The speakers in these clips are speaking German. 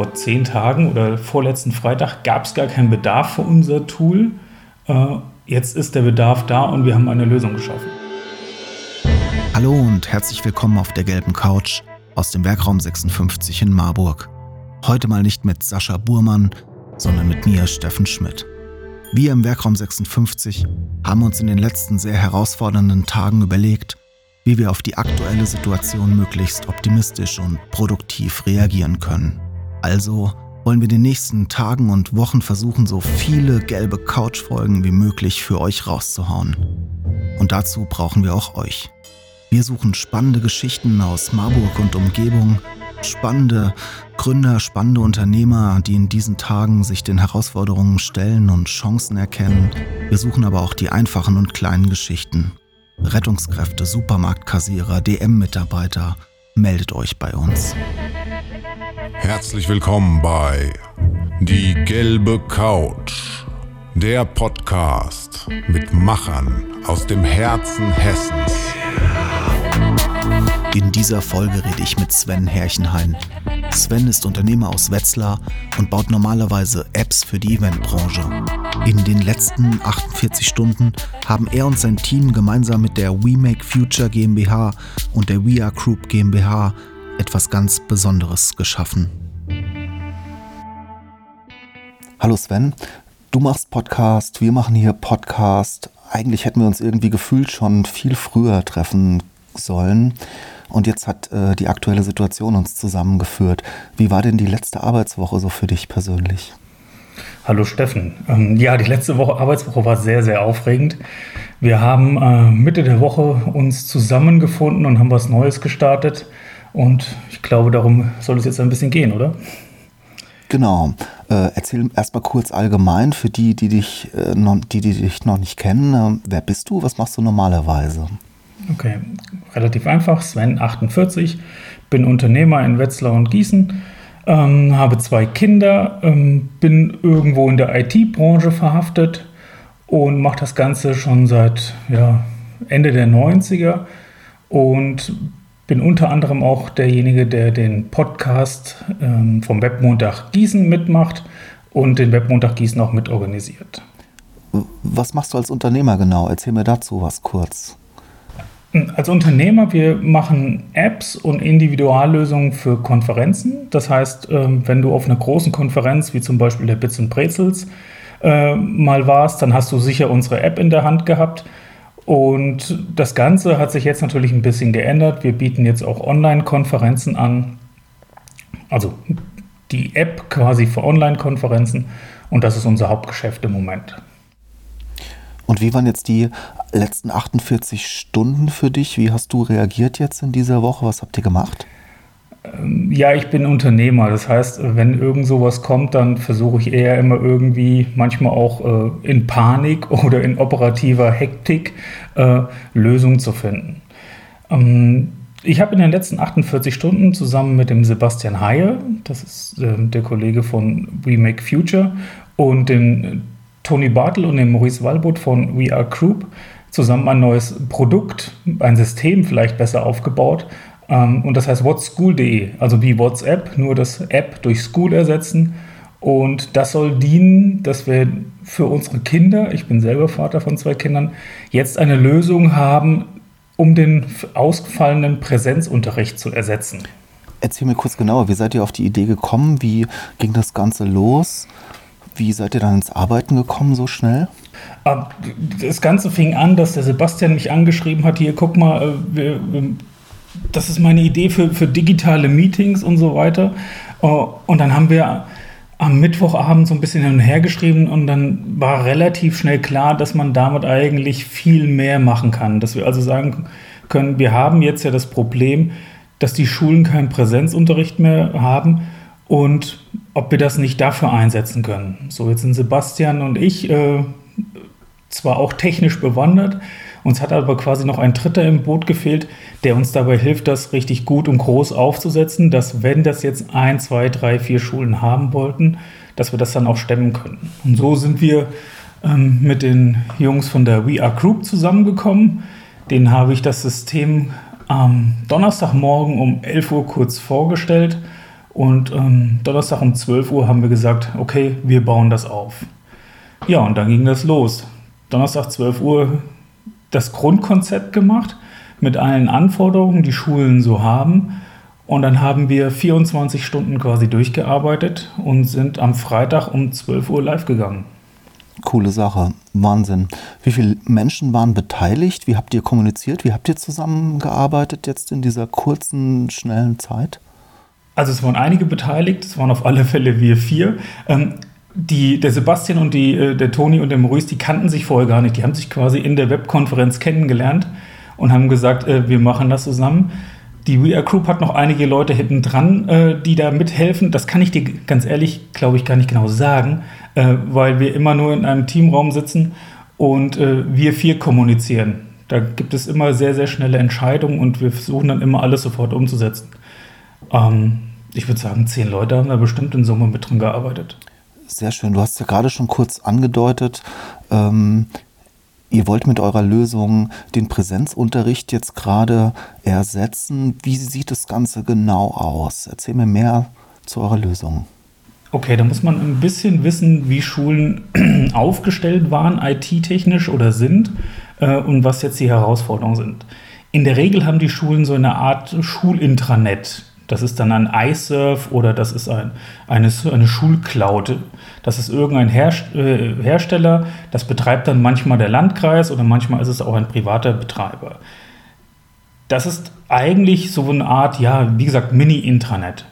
vor zehn Tagen oder vorletzten Freitag gab es gar keinen Bedarf für unser Tool. Äh, jetzt ist der Bedarf da und wir haben eine Lösung geschaffen. Hallo und herzlich willkommen auf der gelben Couch aus dem Werkraum 56 in Marburg. Heute mal nicht mit Sascha Burmann, sondern mit mir, Steffen Schmidt. Wir im Werkraum 56 haben uns in den letzten sehr herausfordernden Tagen überlegt, wie wir auf die aktuelle Situation möglichst optimistisch und produktiv reagieren können. Also wollen wir in den nächsten Tagen und Wochen versuchen, so viele gelbe Couch-Folgen wie möglich für euch rauszuhauen. Und dazu brauchen wir auch euch. Wir suchen spannende Geschichten aus Marburg und Umgebung, spannende Gründer, spannende Unternehmer, die in diesen Tagen sich den Herausforderungen stellen und Chancen erkennen. Wir suchen aber auch die einfachen und kleinen Geschichten. Rettungskräfte, Supermarktkassierer, DM-Mitarbeiter, meldet euch bei uns. Herzlich willkommen bei Die gelbe Couch, der Podcast mit Machern aus dem Herzen Hessens. In dieser Folge rede ich mit Sven Herrchenhain. Sven ist Unternehmer aus Wetzlar und baut normalerweise Apps für die Eventbranche. In den letzten 48 Stunden haben er und sein Team gemeinsam mit der We Make Future GmbH und der We Are Group GmbH etwas ganz Besonderes geschaffen. Hallo Sven, du machst Podcast, wir machen hier Podcast. Eigentlich hätten wir uns irgendwie gefühlt schon viel früher treffen sollen. Und jetzt hat äh, die aktuelle Situation uns zusammengeführt. Wie war denn die letzte Arbeitswoche so für dich persönlich? Hallo Steffen. Ähm, ja, die letzte Woche Arbeitswoche war sehr, sehr aufregend. Wir haben äh, Mitte der Woche uns zusammengefunden und haben was Neues gestartet. Und ich glaube, darum soll es jetzt ein bisschen gehen, oder? Genau. Äh, erzähl erstmal kurz allgemein für die, die dich, äh, noch, die, die dich noch nicht kennen. Äh, wer bist du? Was machst du normalerweise? Okay, relativ einfach. Sven, 48, bin Unternehmer in Wetzlar und Gießen, ähm, habe zwei Kinder, ähm, bin irgendwo in der IT-Branche verhaftet und mache das Ganze schon seit ja, Ende der 90er und bin unter anderem auch derjenige, der den Podcast ähm, vom Webmontag Gießen mitmacht und den Webmontag Gießen auch mitorganisiert. Was machst du als Unternehmer genau? Erzähl mir dazu was kurz. Als Unternehmer, wir machen Apps und Individuallösungen für Konferenzen. Das heißt, ähm, wenn du auf einer großen Konferenz wie zum Beispiel der Bits und Brezels äh, mal warst, dann hast du sicher unsere App in der Hand gehabt. Und das Ganze hat sich jetzt natürlich ein bisschen geändert. Wir bieten jetzt auch Online-Konferenzen an. Also die App quasi für Online-Konferenzen. Und das ist unser Hauptgeschäft im Moment. Und wie waren jetzt die letzten 48 Stunden für dich? Wie hast du reagiert jetzt in dieser Woche? Was habt ihr gemacht? Ähm, ja, ich bin Unternehmer. Das heißt, wenn irgend sowas kommt, dann versuche ich eher immer irgendwie, manchmal auch äh, in Panik oder in operativer Hektik, äh, Lösungen zu finden. Ähm, ich habe in den letzten 48 Stunden zusammen mit dem Sebastian Haye, das ist äh, der Kollege von We Make Future, und den Tony Bartel und dem Maurice Walbot von We Are Group zusammen ein neues Produkt, ein System vielleicht besser aufgebaut. Ähm, und das heißt whatschool.de, also wie WhatsApp, nur das App durch School ersetzen. Und das soll dienen, dass wir für unsere Kinder, ich bin selber Vater von zwei Kindern, jetzt eine Lösung haben, um den ausgefallenen Präsenzunterricht zu ersetzen. Erzähl mir kurz genauer, wie seid ihr auf die Idee gekommen? Wie ging das Ganze los? Wie seid ihr dann ins Arbeiten gekommen so schnell? Ah, das Ganze fing an, dass der Sebastian mich angeschrieben hat, hier guck mal, äh, wir, das ist meine Idee für, für digitale Meetings und so weiter. Äh, und dann haben wir am Mittwochabend so ein bisschen hin und her geschrieben und dann war relativ schnell klar, dass man damit eigentlich viel mehr machen kann. Dass wir also sagen können, wir haben jetzt ja das Problem, dass die Schulen keinen Präsenzunterricht mehr haben und ob wir das nicht dafür einsetzen können. So, jetzt sind Sebastian und ich äh, zwar auch technisch bewandert, uns hat aber quasi noch ein Dritter im Boot gefehlt, der uns dabei hilft, das richtig gut und groß aufzusetzen, dass wenn das jetzt ein, zwei, drei, vier Schulen haben wollten, dass wir das dann auch stemmen können. Und so sind wir ähm, mit den Jungs von der We Are Group zusammengekommen. Denen habe ich das System am Donnerstagmorgen um 11 Uhr kurz vorgestellt Und ähm, Donnerstag um 12 Uhr haben wir gesagt, okay, wir bauen das auf. Ja, und dann ging das los. Donnerstag 12 Uhr das Grundkonzept gemacht mit allen Anforderungen, die Schulen so haben. Und dann haben wir 24 Stunden quasi durchgearbeitet und sind am Freitag um 12 Uhr live gegangen. Coole Sache, Wahnsinn. Wie viele Menschen waren beteiligt? Wie habt ihr kommuniziert? Wie habt ihr zusammengearbeitet jetzt in dieser kurzen, schnellen Zeit? Also es waren einige beteiligt, es waren auf alle Fälle wir vier. Ähm, die, der Sebastian und die, äh, der Toni und der Maurice, die kannten sich vorher gar nicht. Die haben sich quasi in der Webkonferenz kennengelernt und haben gesagt, äh, wir machen das zusammen. Die We Are Group hat noch einige Leute hinten dran, äh, die da mithelfen. Das kann ich dir ganz ehrlich, glaube ich, gar nicht genau sagen, äh, weil wir immer nur in einem Teamraum sitzen und äh, wir vier kommunizieren. Da gibt es immer sehr, sehr schnelle Entscheidungen und wir versuchen dann immer alles sofort umzusetzen. Ähm, ich würde sagen, zehn Leute haben da bestimmt in Summe mit drin gearbeitet. Sehr schön. Du hast ja gerade schon kurz angedeutet, ähm, ihr wollt mit eurer Lösung den Präsenzunterricht jetzt gerade ersetzen. Wie sieht das Ganze genau aus? Erzähl mir mehr zu eurer Lösung. Okay, da muss man ein bisschen wissen, wie Schulen aufgestellt waren, IT-technisch oder sind äh, und was jetzt die Herausforderungen sind. In der Regel haben die Schulen so eine Art Schulintranet. Das ist dann ein iSurf oder das ist ein, eine, eine Schulcloud. Das ist irgendein Herst äh, Hersteller, das betreibt dann manchmal der Landkreis oder manchmal ist es auch ein privater Betreiber. Das ist eigentlich so eine Art, ja, wie gesagt, Mini-Intranet.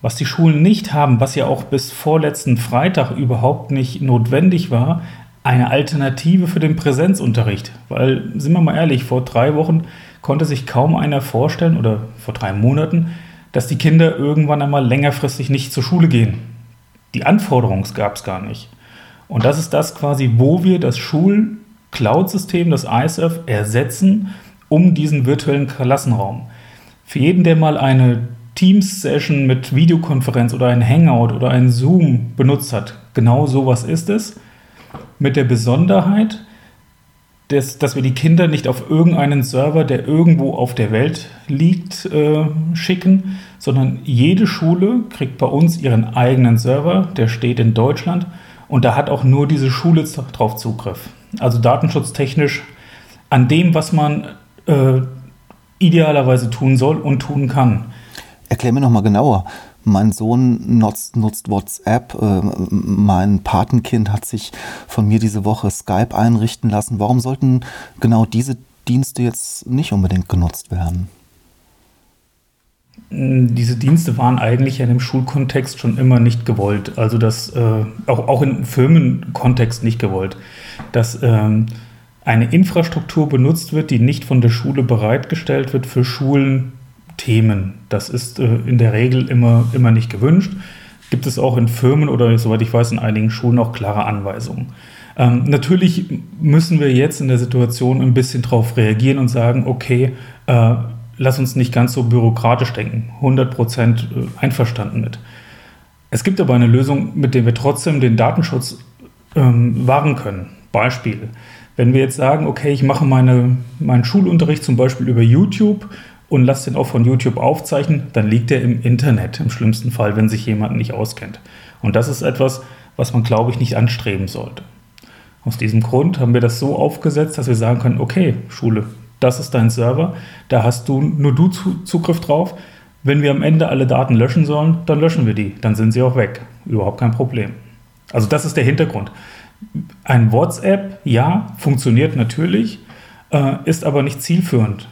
Was die Schulen nicht haben, was ja auch bis vorletzten Freitag überhaupt nicht notwendig war, eine Alternative für den Präsenzunterricht. Weil, sind wir mal ehrlich, vor drei Wochen konnte sich kaum einer vorstellen oder vor drei Monaten, dass die Kinder irgendwann einmal längerfristig nicht zur Schule gehen. Die Anforderungen gab es gar nicht. Und das ist das quasi, wo wir das Schul-Cloud-System, das ISF, ersetzen, um diesen virtuellen Klassenraum. Für jeden, der mal eine Teams-Session mit Videokonferenz oder ein Hangout oder ein Zoom benutzt hat, genau sowas ist es. Mit der Besonderheit, dass, dass wir die Kinder nicht auf irgendeinen Server, der irgendwo auf der Welt liegt, äh, schicken, sondern jede Schule kriegt bei uns ihren eigenen Server, der steht in Deutschland und da hat auch nur diese Schule drauf Zugriff. Also datenschutztechnisch an dem, was man äh, idealerweise tun soll und tun kann. Erklär mir nochmal genauer. Mein Sohn nutzt, nutzt WhatsApp. Äh, mein Patenkind hat sich von mir diese Woche Skype einrichten lassen. Warum sollten genau diese Dienste jetzt nicht unbedingt genutzt werden? Hm, diese Dienste waren eigentlich in dem Schulkontext schon immer nicht gewollt. Also das äh, auch, auch im Firmenkontext nicht gewollt. Dass ähm, eine Infrastruktur benutzt wird, die nicht von der Schule bereitgestellt wird für Schulen, Themen. Das ist äh, in der Regel immer, immer nicht gewünscht. Gibt es auch in Firmen oder soweit ich weiß in einigen Schulen auch klare Anweisungen. Ähm, natürlich müssen wir jetzt in der Situation ein bisschen darauf reagieren und sagen, okay, äh, lass uns nicht ganz so bürokratisch denken. 100 Prozent äh, einverstanden mit. Es gibt aber eine Lösung, mit der wir trotzdem den Datenschutz ähm, wahren können. Beispiel. Wenn wir jetzt sagen, okay, ich mache meine, meinen Schulunterricht zum Beispiel über YouTube und lass den auch von YouTube aufzeichnen, dann liegt er im Internet im schlimmsten Fall, wenn sich jemand nicht auskennt. Und das ist etwas, was man, glaube ich, nicht anstreben sollte. Aus diesem Grund haben wir das so aufgesetzt, dass wir sagen können, okay, Schule, das ist dein Server, da hast du nur du Zugriff drauf. Wenn wir am Ende alle Daten löschen sollen, dann löschen wir die, dann sind sie auch weg. Überhaupt kein Problem. Also das ist der Hintergrund. Ein WhatsApp, ja, funktioniert natürlich, äh, ist aber nicht zielführend.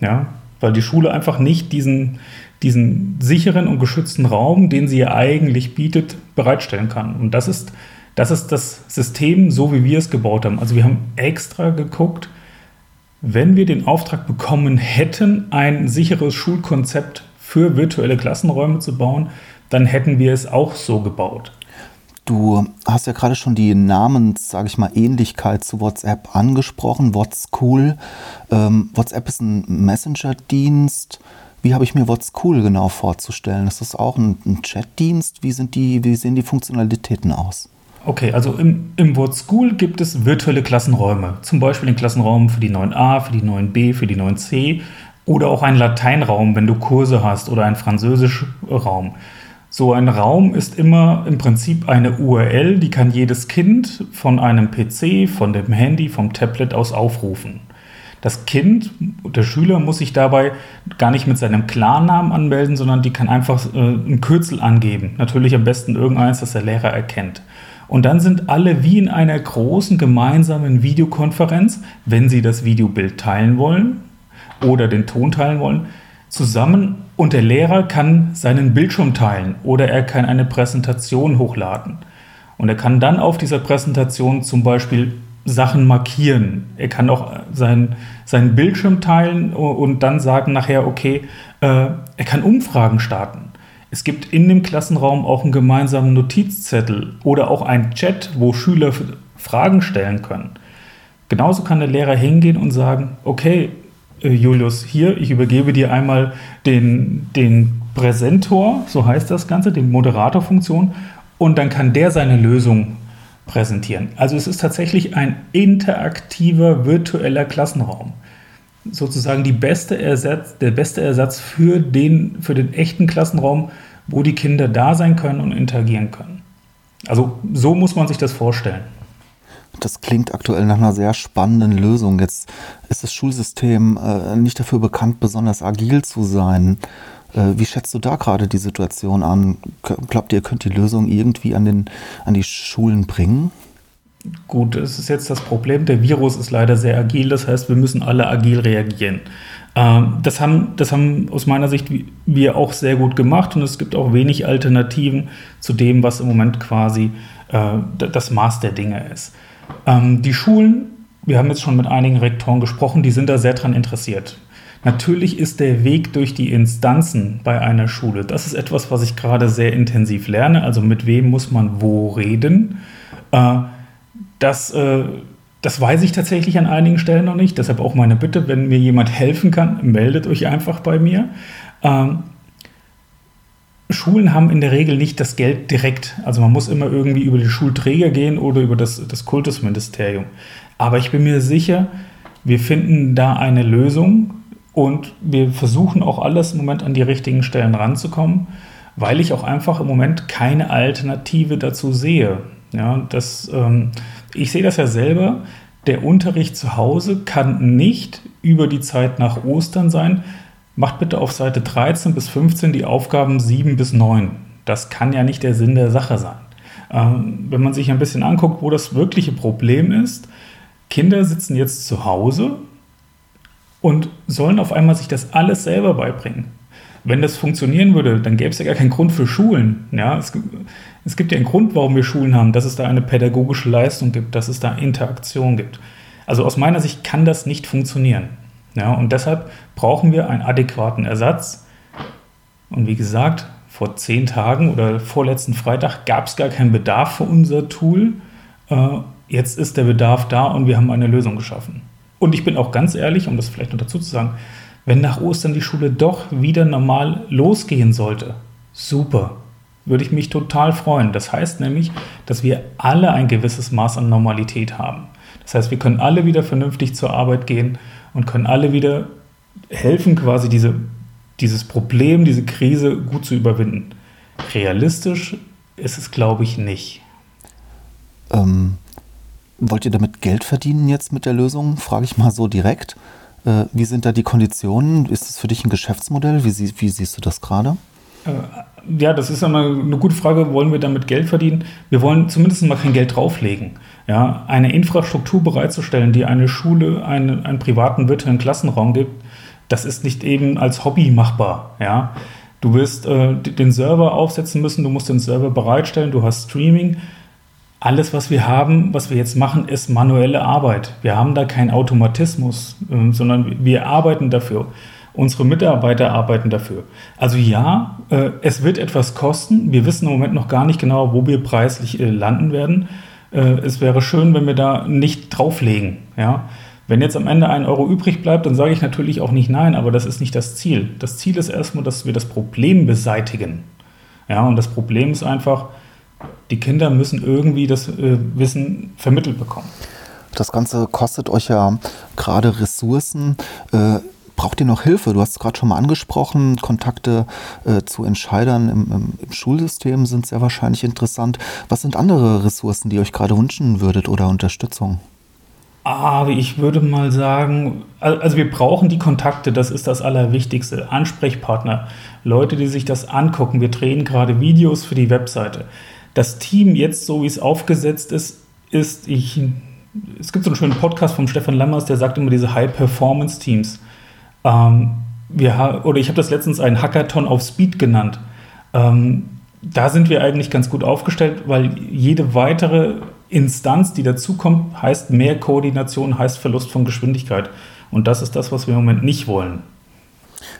Ja, weil die Schule einfach nicht diesen, diesen sicheren und geschützten Raum, den sie ja eigentlich bietet, bereitstellen kann. Und das ist, das ist das System, so wie wir es gebaut haben. Also wir haben extra geguckt, wenn wir den Auftrag bekommen hätten, ein sicheres Schulkonzept für virtuelle Klassenräume zu bauen, dann hätten wir es auch so gebaut. Du hast ja gerade schon die Namens, sage ich mal, Ähnlichkeit zu WhatsApp angesprochen. What's cool? Ähm, WhatsApp ist ein Messenger-Dienst. Wie habe ich mir What's cool genau vorzustellen? Ist das auch ein, ein Chat-Dienst? Wie, wie sehen die Funktionalitäten aus? Okay, also im, im Word School gibt es virtuelle Klassenräume. Zum Beispiel den Klassenraum für die 9a, für die 9b, für die 9c. Oder auch ein Lateinraum, wenn du Kurse hast oder ein Französischraum. So ein Raum ist immer im Prinzip eine URL, die kann jedes Kind von einem PC, von dem Handy, vom Tablet aus aufrufen. Das Kind, der Schüler muss sich dabei gar nicht mit seinem Klarnamen anmelden, sondern die kann einfach äh, ein Kürzel angeben. Natürlich am besten irgendeins, das der Lehrer erkennt. Und dann sind alle wie in einer großen gemeinsamen Videokonferenz, wenn sie das Videobild teilen wollen oder den Ton teilen wollen, zusammen und der Lehrer kann seinen Bildschirm teilen oder er kann eine Präsentation hochladen. Und er kann dann auf dieser Präsentation zum Beispiel Sachen markieren. Er kann auch sein, seinen Bildschirm teilen und dann sagen nachher, okay, äh, er kann Umfragen starten. Es gibt in dem Klassenraum auch einen gemeinsamen Notizzettel oder auch einen Chat, wo Schüler Fragen stellen können. Genauso kann der Lehrer hingehen und sagen, okay, äh, Julius, hier, ich übergebe dir einmal den, den Präsentor, so heißt das Ganze, die Moderatorfunktion, und dann kann der seine Lösung präsentieren. Also es ist tatsächlich ein interaktiver virtueller Klassenraum. Sozusagen beste Ersatz, der beste Ersatz für den, für den echten Klassenraum, wo die Kinder da sein können und interagieren können. Also so muss man sich das vorstellen. Das klingt aktuell nach einer sehr spannenden Lösung. Jetzt ist das Schulsystem äh, nicht dafür bekannt, besonders agil zu sein. Äh, wie schätzt du da gerade die Situation an? Glaubt ihr, ihr könnt die Lösung irgendwie an, den, an die Schulen bringen? Gut, es ist jetzt das Problem, der Virus ist leider sehr agil, das heißt, wir müssen alle agil reagieren. Ähm, das, haben, das haben aus meiner Sicht wir auch sehr gut gemacht und es gibt auch wenig Alternativen zu dem, was im Moment quasi äh, das Maß der Dinge ist. Ähm, die Schulen, wir haben jetzt schon mit einigen Rektoren gesprochen, die sind da sehr dran interessiert. Natürlich ist der Weg durch die Instanzen bei einer Schule, das ist etwas, was ich gerade sehr intensiv lerne. Also mit wem muss man wo reden? Äh, das, äh, das weiß ich tatsächlich an einigen Stellen noch nicht. Deshalb auch meine Bitte, wenn mir jemand helfen kann, meldet euch einfach bei mir. Ähm, Schulen haben in der Regel nicht das Geld direkt. Also man muss immer irgendwie über die Schulträger gehen oder über das, das Kultusministerium. Aber ich bin mir sicher, wir finden da eine Lösung, und wir versuchen auch alles im Moment an die richtigen Stellen ranzukommen, weil ich auch einfach im Moment keine Alternative dazu sehe. Ja, das, ähm, ich sehe das ja selber. Der Unterricht zu Hause kann nicht über die Zeit nach Ostern sein. Macht bitte auf Seite 13 bis 15 die Aufgaben 7 bis 9. Das kann ja nicht der Sinn der Sache sein. Ähm, wenn man sich ein bisschen anguckt, wo das wirkliche Problem ist, Kinder sitzen jetzt zu Hause und sollen auf einmal sich das alles selber beibringen. Wenn das funktionieren würde, dann gäbe es ja gar keinen Grund für Schulen. Ja, es, es gibt ja einen Grund, warum wir Schulen haben, dass es da eine pädagogische Leistung gibt, dass es da Interaktion gibt. Also aus meiner Sicht kann das nicht funktionieren. Ja, und deshalb brauchen wir einen adäquaten Ersatz. Und wie gesagt, vor zehn Tagen oder vorletzten Freitag gab es gar keinen Bedarf für unser Tool. Äh, jetzt ist der Bedarf da und wir haben eine Lösung geschaffen. Und ich bin auch ganz ehrlich, um das vielleicht noch dazu zu sagen, wenn nach Ostern die Schule doch wieder normal losgehen sollte, super, würde ich mich total freuen. Das heißt nämlich, dass wir alle ein gewisses Maß an Normalität haben. Das heißt, wir können alle wieder vernünftig zur Arbeit gehen und können alle wieder helfen, quasi diese, dieses Problem, diese Krise gut zu überwinden. Realistisch ist es, glaube ich, nicht. Ähm, Wollt ihr damit Geld verdienen jetzt mit der Lösung? Frage ich mal so direkt. Äh, wie sind da die Konditionen? Ist das für dich ein Geschäftsmodell? Wie, sie, wie siehst du das gerade? Ja, das ist einmal eine gute Frage. Wollen wir damit Geld verdienen? Wir wollen zumindest mal kein Geld drauflegen. Ja, eine Infrastruktur bereitzustellen, die eine Schule einen, einen privaten virtuellen Klassenraum gibt, das ist nicht eben als Hobby machbar. Ja, du wirst äh, den Server aufsetzen müssen, du musst den Server bereitstellen, du hast Streaming alles, was wir haben, was wir jetzt machen, ist manuelle Arbeit. Wir haben da keinen Automatismus, äh, sondern wir arbeiten dafür. Unsere Mitarbeiter arbeiten dafür. Also ja, äh, es wird etwas kosten. Wir wissen im Moment noch gar nicht genau, wo wir preislich äh, landen werden. Äh, es wäre schön, wenn wir da nicht drauflegen. Ja? Wenn jetzt am Ende ein Euro übrig bleibt, dann sage ich natürlich auch nicht nein, aber das ist nicht das Ziel. Das Ziel ist erstmal, dass wir das Problem beseitigen. Ja, und das Problem ist einfach, die Kinder müssen irgendwie das äh, Wissen vermittelt bekommen. Das Ganze kostet euch ja gerade Ressourcen. Braucht ihr noch Hilfe? Du hast es gerade schon mal angesprochen, Kontakte äh, zu Entscheidern im, im, im, Schulsystem sind sehr wahrscheinlich interessant. Was sind andere Ressourcen, die ihr euch gerade wünschen würdet oder Unterstützung? Aber ich würde mal sagen, also wir brauchen die Kontakte, das ist das Allerwichtigste. Ansprechpartner, Leute, die sich das angucken. Wir drehen gerade Videos für die Webseite. Das Team jetzt, so wie es aufgesetzt ist, ist, ich, es gibt so einen schönen Podcast von Stefan Lammers, der sagt immer diese High-Performance-Teams. Ähm, wir, oder ich habe das letztens einen Hackathon auf Speed genannt. Ähm, da sind wir eigentlich ganz gut aufgestellt, weil jede weitere Instanz, die dazukommt, heißt mehr Koordination, heißt Verlust von Geschwindigkeit. Und das ist das, was wir im Moment nicht wollen.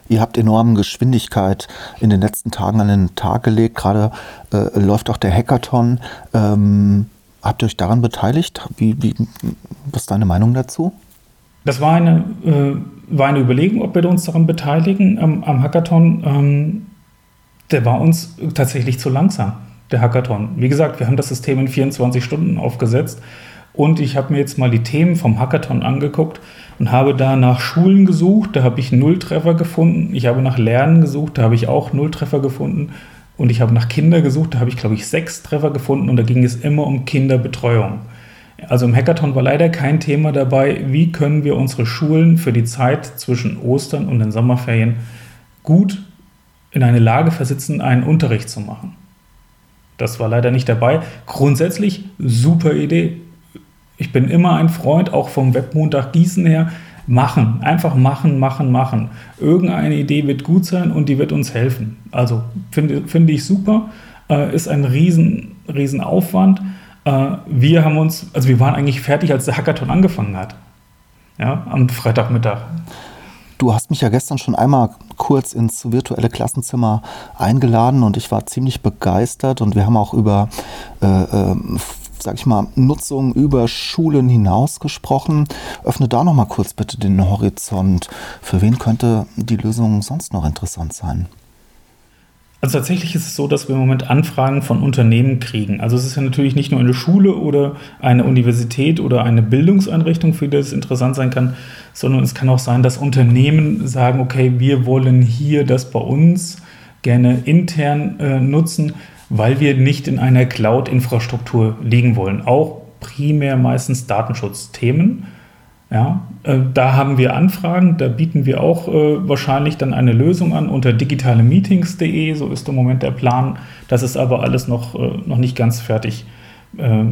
Ihr habt enorme Geschwindigkeit in den letzten Tagen an den Tag gelegt. Gerade äh, läuft auch der Hackathon. Ähm, habt ihr euch daran beteiligt? Wie, wie, was ist deine Meinung dazu? Das war eine, äh, war eine Überlegung, ob wir uns daran beteiligen am, am Hackathon. Ähm, der war uns tatsächlich zu langsam der Hackathon. Wie gesagt, wir haben das System in 24 Stunden aufgesetzt und ich habe mir jetzt mal die Themen vom Hackathon angeguckt und habe da nach Schulen gesucht, da habe ich Nulltreffer gefunden. Ich habe nach Lernen gesucht, da habe ich auch Nulltreffer gefunden. Und ich habe nach Kinder gesucht, da habe ich, glaube ich, sechs Treffer gefunden und da ging es immer um Kinderbetreuung. Also im Hackathon war leider kein Thema dabei, wie können wir unsere Schulen für die Zeit zwischen Ostern und den Sommerferien gut in eine Lage versetzen, einen Unterricht zu machen. Das war leider nicht dabei. Grundsätzlich super Idee. Ich bin immer ein Freund, auch vom Webmontag Gießen her. Machen, einfach machen, machen, machen. Irgendeine Idee wird gut sein und die wird uns helfen. Also finde, finde ich super. Äh, ist ein riesen, riesen Aufwand. Äh, wir haben uns, also wir waren eigentlich fertig, als der Hackathon angefangen hat. Ja, am Freitagmittag. Du hast mich ja gestern schon einmal kurz ins virtuelle Klassenzimmer eingeladen und ich war ziemlich begeistert und wir haben auch über, äh, äh, sag ich mal, Nutzung über Schulen hinaus gesprochen. Öffne da noch mal kurz bitte den Horizont. Für wen könnte die Lösung sonst noch interessant sein? Also tatsächlich ist es so, dass wir im Moment Anfragen von Unternehmen kriegen. Also es ist ja natürlich nicht nur eine Schule oder eine Universität oder eine Bildungseinrichtung, für die das interessant sein kann, sondern es kann auch sein, dass Unternehmen sagen, okay, wir wollen hier das bei uns gerne intern äh, nutzen, weil wir nicht in einer Cloud-Infrastruktur liegen wollen. Auch primär meistens Datenschutzthemen. Ja, äh, da haben wir Anfragen, da bieten wir auch äh, wahrscheinlich dann eine Lösung an unter digitalemeetings.de, so ist im Moment der Plan. Das ist aber alles noch, äh, noch nicht ganz fertig äh,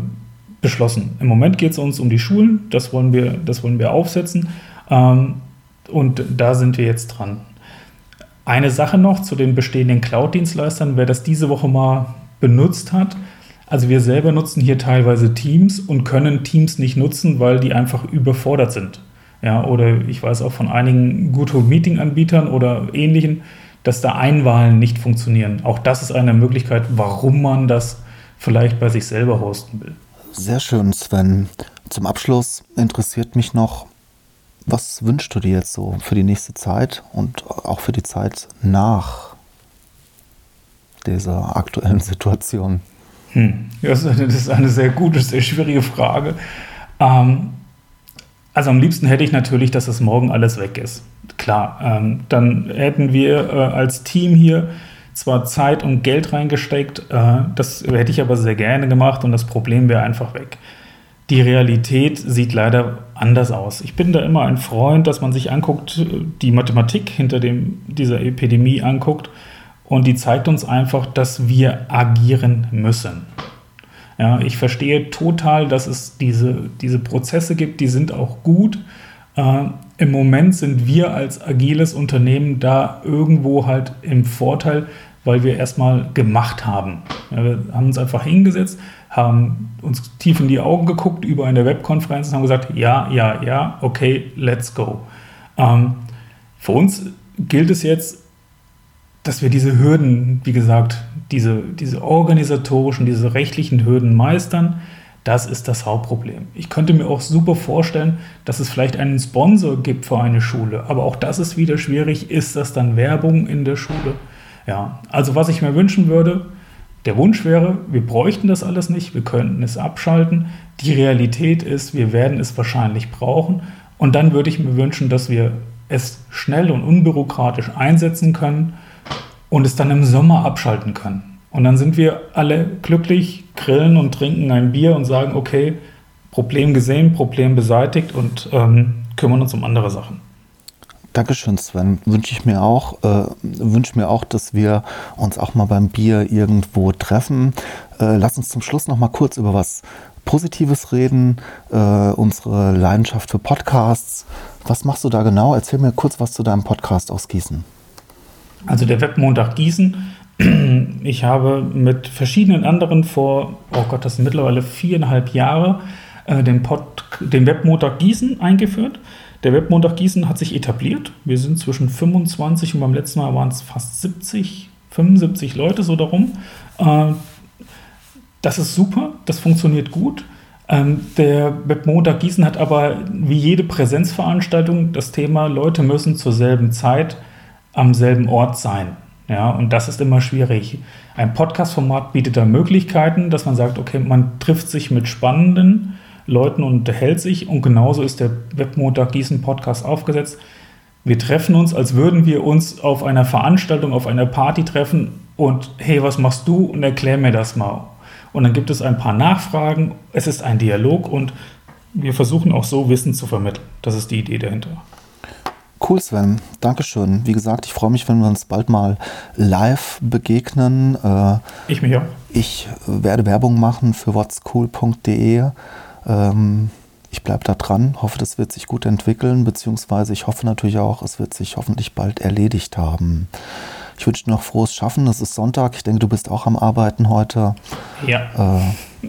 beschlossen. Im Moment geht es uns um die Schulen, das wollen wir, das wollen wir aufsetzen ähm, und da sind wir jetzt dran. Eine Sache noch zu den bestehenden Cloud-Dienstleistern, wer das diese Woche mal benutzt hat, also wir selber nutzen hier teilweise Teams und können Teams nicht nutzen, weil die einfach überfordert sind. Ja, oder ich weiß auch von einigen GoToMeeting-Anbietern oder ähnlichen, dass da Einwahlen nicht funktionieren. Auch das ist eine Möglichkeit, warum man das vielleicht bei sich selber hosten will. Sehr schön, Sven. Zum Abschluss interessiert mich noch, was wünschst du dir jetzt so für die nächste Zeit und auch für die Zeit nach dieser aktuellen Situation? Hm. Das, ist eine sehr gute, sehr schwierige Frage. Ähm, also am liebsten hätte ich natürlich, dass es morgen alles weg ist. Klar, ähm, dann hätten wir äh, als Team hier zwar Zeit und Geld reingesteckt, äh, das hätte ich aber sehr gerne gemacht und das Problem wäre einfach weg. Die Realität sieht leider anders aus. Ich bin da immer ein Freund, dass man sich anguckt, die Mathematik hinter dem, dieser Epidemie anguckt und die zeigt uns einfach, dass wir agieren müssen. Ja, ich verstehe total, dass es diese, diese Prozesse gibt, die sind auch gut. Äh, Im Moment sind wir als agiles Unternehmen da irgendwo halt im Vorteil, weil wir erstmal gemacht haben. Ja, wir haben uns einfach hingesetzt, haben uns tief in die Augen geguckt über eine Webkonferenz und haben gesagt, ja, ja, ja, okay, let's go. Ähm, für uns gilt es jetzt, dass wir diese Hürden, wie gesagt, diese, diese organisatorischen, diese rechtlichen Hürden meistern, das ist das Hauptproblem. Ich könnte mir auch super vorstellen, dass es vielleicht einen Sponsor gibt für eine Schule, aber auch das ist wieder schwierig. Ist das dann Werbung in der Schule? Ja, also was ich mir wünschen würde, der Wunsch wäre, wir bräuchten das alles nicht, wir könnten es abschalten. Die Realität ist, wir werden es wahrscheinlich brauchen. Und dann würde ich mir wünschen, dass wir es schnell und unbürokratisch einsetzen können und es dann im Sommer abschalten können. Und dann sind wir alle glücklich, grillen und trinken ein Bier und sagen, okay, Problem gesehen, Problem beseitigt und ähm, kümmern uns um andere Sachen. Dankeschön, Sven. Wünsche ich mir auch. Äh, wünsche mir auch, dass wir uns auch mal beim Bier irgendwo treffen. Äh, lass uns zum Schluss noch mal kurz über was Positives reden. Äh, unsere Leidenschaft für Podcasts. Was machst du da genau? Erzähl mir kurz was zu deinem Podcast aus Gießen. Also der Webmontag Gießen. Ich habe mit verschiedenen anderen vor, oh Gott, das sind mittlerweile viereinhalb Jahre, äh, den, den Webmontag Gießen eingeführt. Der Webmontag Gießen hat sich etabliert. Wir sind zwischen 25 und beim letzten Mal waren es fast 70, 75 Leute so darum. Äh, das ist super, das funktioniert gut. Ähm, der Webmontag Gießen hat aber wie jede Präsenzveranstaltung das Thema, Leute müssen zur selben Zeit am selben Ort sein. Ja, und das ist immer schwierig. Ein Podcast-Format bietet da Möglichkeiten, dass man sagt, okay, man trifft sich mit spannenden Leuten und unterhält sich. Und genauso ist der Webmontag Gießen Podcast aufgesetzt. Wir treffen uns, als würden wir uns auf einer Veranstaltung, auf einer Party treffen und hey, was machst du? Und erklär mir das mal. Und dann gibt es ein paar Nachfragen. Es ist ein Dialog und wir versuchen auch so Wissen zu vermitteln. Das ist die Idee dahinter. Cool, Sven. Dankeschön. Wie gesagt, ich freue mich, wenn wir uns bald mal live begegnen. Äh, ich mich auch. Ich werde Werbung machen für whatscool.de. Ähm, ich bleibe da dran, hoffe, das wird sich gut entwickeln, beziehungsweise ich hoffe natürlich auch, es wird sich hoffentlich bald erledigt haben. Ich wünsche dir noch frohes Schaffen. Es ist Sonntag. Ich denke, du bist auch am Arbeiten heute. Ja. Äh,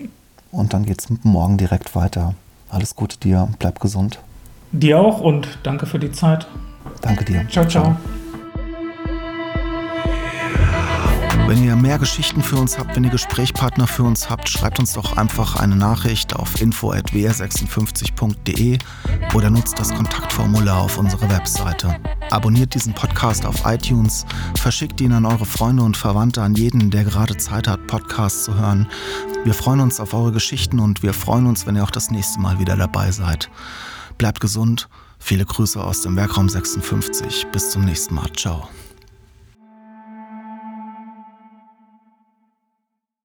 und dann geht es morgen direkt weiter. Alles Gute dir. Bleib gesund. Dir auch und danke für die Zeit. Danke dir. Ciao, ciao. ciao. Wenn ihr mehr Geschichten für uns habt, wenn ihr Gesprächspartner für uns habt, schreibt uns doch einfach eine Nachricht auf info.wr56.de oder nutzt das Kontaktformular auf unserer Webseite. Abonniert diesen Podcast auf iTunes, verschickt ihn an eure Freunde und Verwandte, an jeden, der gerade Zeit hat, Podcasts zu hören. Wir freuen uns auf eure Geschichten und wir freuen uns, wenn ihr auch das nächste Mal wieder dabei seid. Bleibt gesund. Viele Grüße aus dem Werkraum 56. Bis zum nächsten Mal. Ciao.